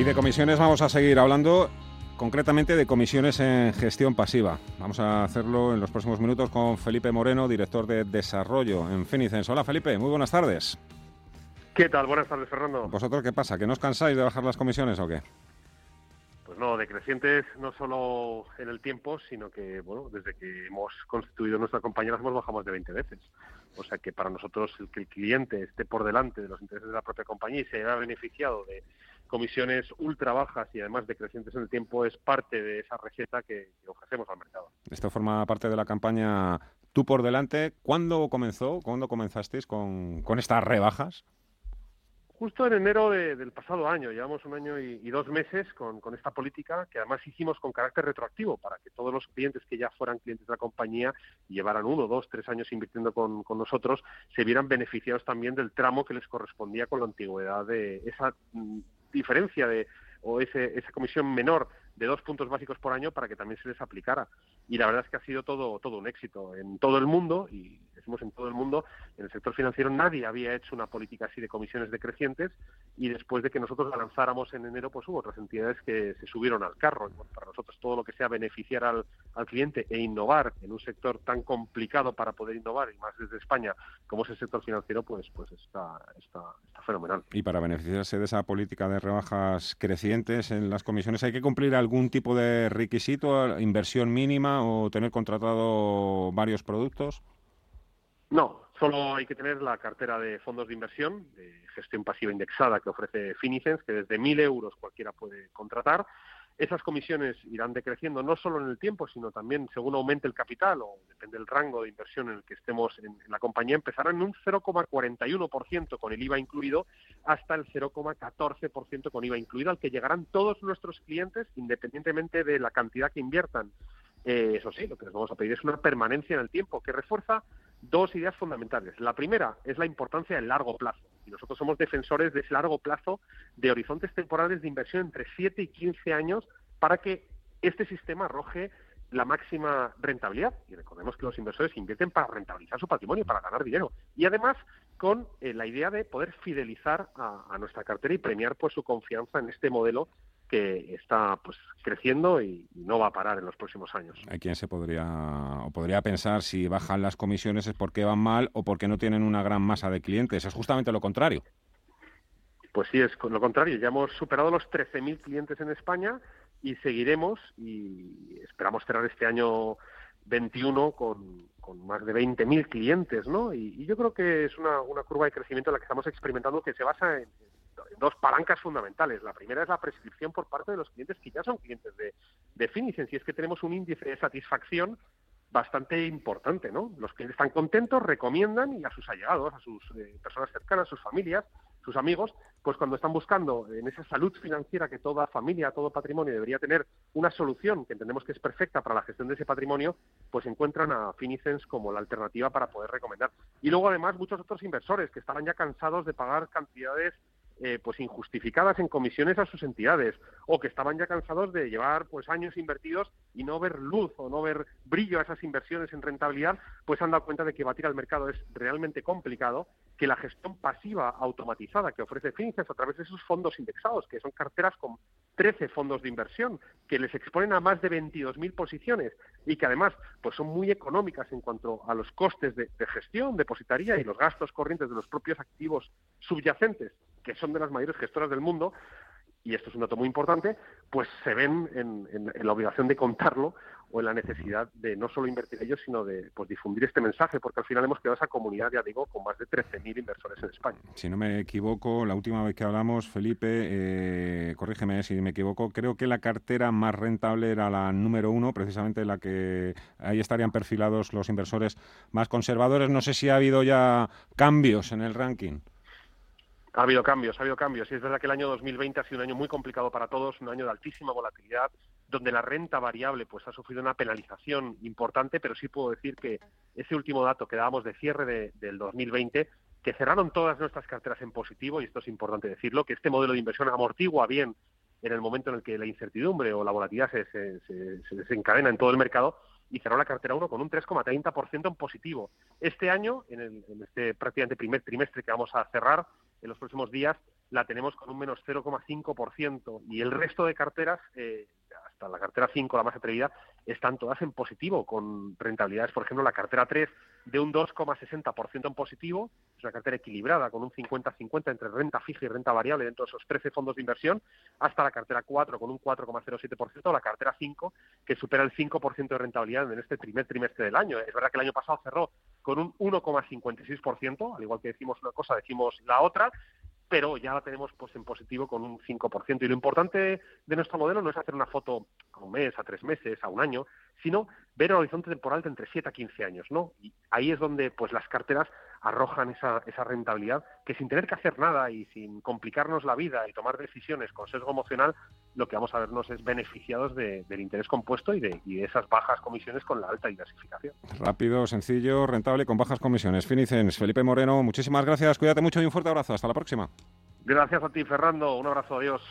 Y de comisiones vamos a seguir hablando concretamente de comisiones en gestión pasiva. Vamos a hacerlo en los próximos minutos con Felipe Moreno, director de Desarrollo en Finicens. Hola Felipe, muy buenas tardes. ¿Qué tal? Buenas tardes, Fernando. ¿Vosotros qué pasa? ¿Que no os cansáis de bajar las comisiones o qué? Pues no, decrecientes no solo en el tiempo, sino que, bueno, desde que hemos constituido nuestra compañía las hemos bajado más de 20 veces. O sea que para nosotros el que el cliente esté por delante de los intereses de la propia compañía y se haya beneficiado de comisiones ultra bajas y además decrecientes en el tiempo es parte de esa receta que, ofrecemos al mercado. Esto forma parte de la campaña Tú por delante. ¿Cuándo comenzó? ¿Cuándo comenzasteis con, con estas rebajas? Justo en enero del pasado año, llevamos un año y, dos meses con, con, esta política que además hicimos con carácter retroactivo para que todos los clientes que ya fueran clientes de la compañía y llevaran uno, dos, tres años invirtiendo con, con, nosotros se vieran beneficiados también del tramo que les correspondía con la antigüedad de esa mm, diferencia de o ese, esa comisión menor de dos puntos básicos por año para que también se les aplicara. Y la verdad es que ha sido todo, todo un éxito en todo el mundo, y en todo el mundo, en el sector financiero nadie había hecho una política así de comisiones decrecientes, y después de que nosotros la lanzáramos en enero, pues hubo otras entidades que se subieron al carro. para nosotros todo lo que sea beneficiar al, al cliente e innovar en un sector tan complicado para poder innovar, y más desde España, como es el sector financiero, pues, pues está, está, está fenomenal. Y para beneficiarse de esa política de rebajas crecientes en las comisiones, ¿hay que cumplir algún tipo de requisito, inversión mínima o tener contratado varios productos? No, solo hay que tener la cartera de fondos de inversión, de gestión pasiva indexada que ofrece Finicens, que desde 1.000 euros cualquiera puede contratar esas comisiones irán decreciendo no solo en el tiempo, sino también según aumente el capital o depende del rango de inversión en el que estemos en, la compañía, empezarán en un 0,41% con el IVA incluido hasta el 0,14% con IVA incluido, al que llegarán todos nuestros clientes independientemente de la cantidad que inviertan. Eh, eso sí, lo que les vamos a pedir es una permanencia en el tiempo que refuerza dos ideas fundamentales. La primera es la importancia del largo plazo. Y nosotros somos defensores de ese largo plazo de horizontes temporales de inversión entre 7 y 15 años para que este sistema arroje la máxima rentabilidad. Y recordemos que los inversores invierten para rentabilizar su patrimonio, para ganar dinero. Y además con eh, la idea de poder fidelizar a, nuestra cartera y premiar pues su confianza en este modelo que está pues creciendo y no va a parar en los próximos años. Hay quien se podría o podría pensar si bajan las comisiones es porque van mal o porque no tienen una gran masa de clientes. Es justamente lo contrario. Pues sí, es lo contrario. Ya hemos superado los 13.000 clientes en España y seguiremos y esperamos cerrar este año 21 con, con más de 20.000 clientes, ¿no? Y, y, yo creo que es una, una curva de crecimiento en la que estamos experimentando que se basa en, dos palancas fundamentales. La primera es la prescripción por parte de los clientes que ya son clientes de, de Finicens, y es que tenemos un índice de satisfacción bastante importante, ¿no? Los clientes están contentos, recomiendan y a sus allegados, a sus eh, personas cercanas, sus familias, sus amigos, pues cuando están buscando en esa salud financiera que toda familia, todo patrimonio debería tener una solución que entendemos que es perfecta para la gestión de ese patrimonio, pues encuentran a Finicens como la alternativa para poder recomendar. Y luego además muchos otros inversores que estaban ya cansados de pagar cantidades eh, pues injustificadas en comisiones a sus entidades o que estaban ya cansados de llevar pues años invertidos y no ver luz o no ver brillo a esas inversiones en rentabilidad, pues han dado cuenta de que batir al mercado es realmente complicado, que la gestión pasiva automatizada que ofrece Fincas a través de esos fondos indexados, que son carteras con 13 fondos de inversión, que les exponen a más de 22.000 posiciones y que además pues son muy económicas en cuanto a los costes de, de gestión, depositaría y los gastos corrientes de los propios activos subyacentes que son de las mayores gestoras del mundo, y esto es un dato muy importante, pues se ven en, la obligación de contarlo o en la necesidad de no solo invertir ellos, sino de pues, difundir este mensaje, porque al final hemos creado esa comunidad, ya digo, con más de 13.000 inversores en España. Si no me equivoco, la última vez que hablamos, Felipe, eh, corrígeme si me equivoco, creo que la cartera más rentable era la número uno, precisamente la que ahí estarían perfilados los inversores más conservadores. No sé si ha habido ya cambios en el ranking. Ha habido cambios, ha habido cambios. Y es verdad que el año 2020 ha sido un año muy complicado para todos, un año de altísima volatilidad, donde la renta variable pues ha sufrido una penalización importante, pero sí puedo decir que ese último dato que dábamos de cierre del 2020, que cerraron todas nuestras carteras en positivo, y esto es importante decirlo, que este modelo de inversión amortigua bien en el momento en el que la incertidumbre o la volatilidad se, se desencadena en todo el mercado, y cerró la cartera 1 con un 3,30% en positivo. Este año, en, el, en este prácticamente primer trimestre que vamos a cerrar, en los próximos días la tenemos con un menos 0,5% y el resto de carteras, eh, hasta la cartera 5, la más atrevida, están todas en positivo, con rentabilidades, por ejemplo, la cartera 3 de un 2,60% en positivo, es una cartera equilibrada con un 50-50 entre renta fija y renta variable dentro de esos 13 fondos de inversión, hasta la cartera 4 con un 4,07%, la cartera 5 que supera el 5% de rentabilidad en este primer trimestre del año. Es verdad que el año pasado cerró con un 1,56%, al igual que decimos una cosa, decimos la otra, pero ya la tenemos pues en positivo con un 5%. Y lo importante de nuestro modelo no es hacer una foto a un mes, a tres meses, a un año, sino ver el horizonte temporal de entre 7 a 15 años, ¿no? Y ahí es donde pues las carteras arrojan esa, esa rentabilidad que sin tener que hacer nada y sin complicarnos la vida y tomar decisiones con sesgo emocional, lo que vamos a vernos es beneficiados del interés compuesto y de, y de esas bajas comisiones con la alta diversificación. Rápido, sencillo, rentable con bajas comisiones. Finicens, Felipe Moreno, muchísimas gracias, cuídate mucho y un fuerte abrazo. Hasta la próxima. Gracias a ti, Fernando. Un abrazo, adiós.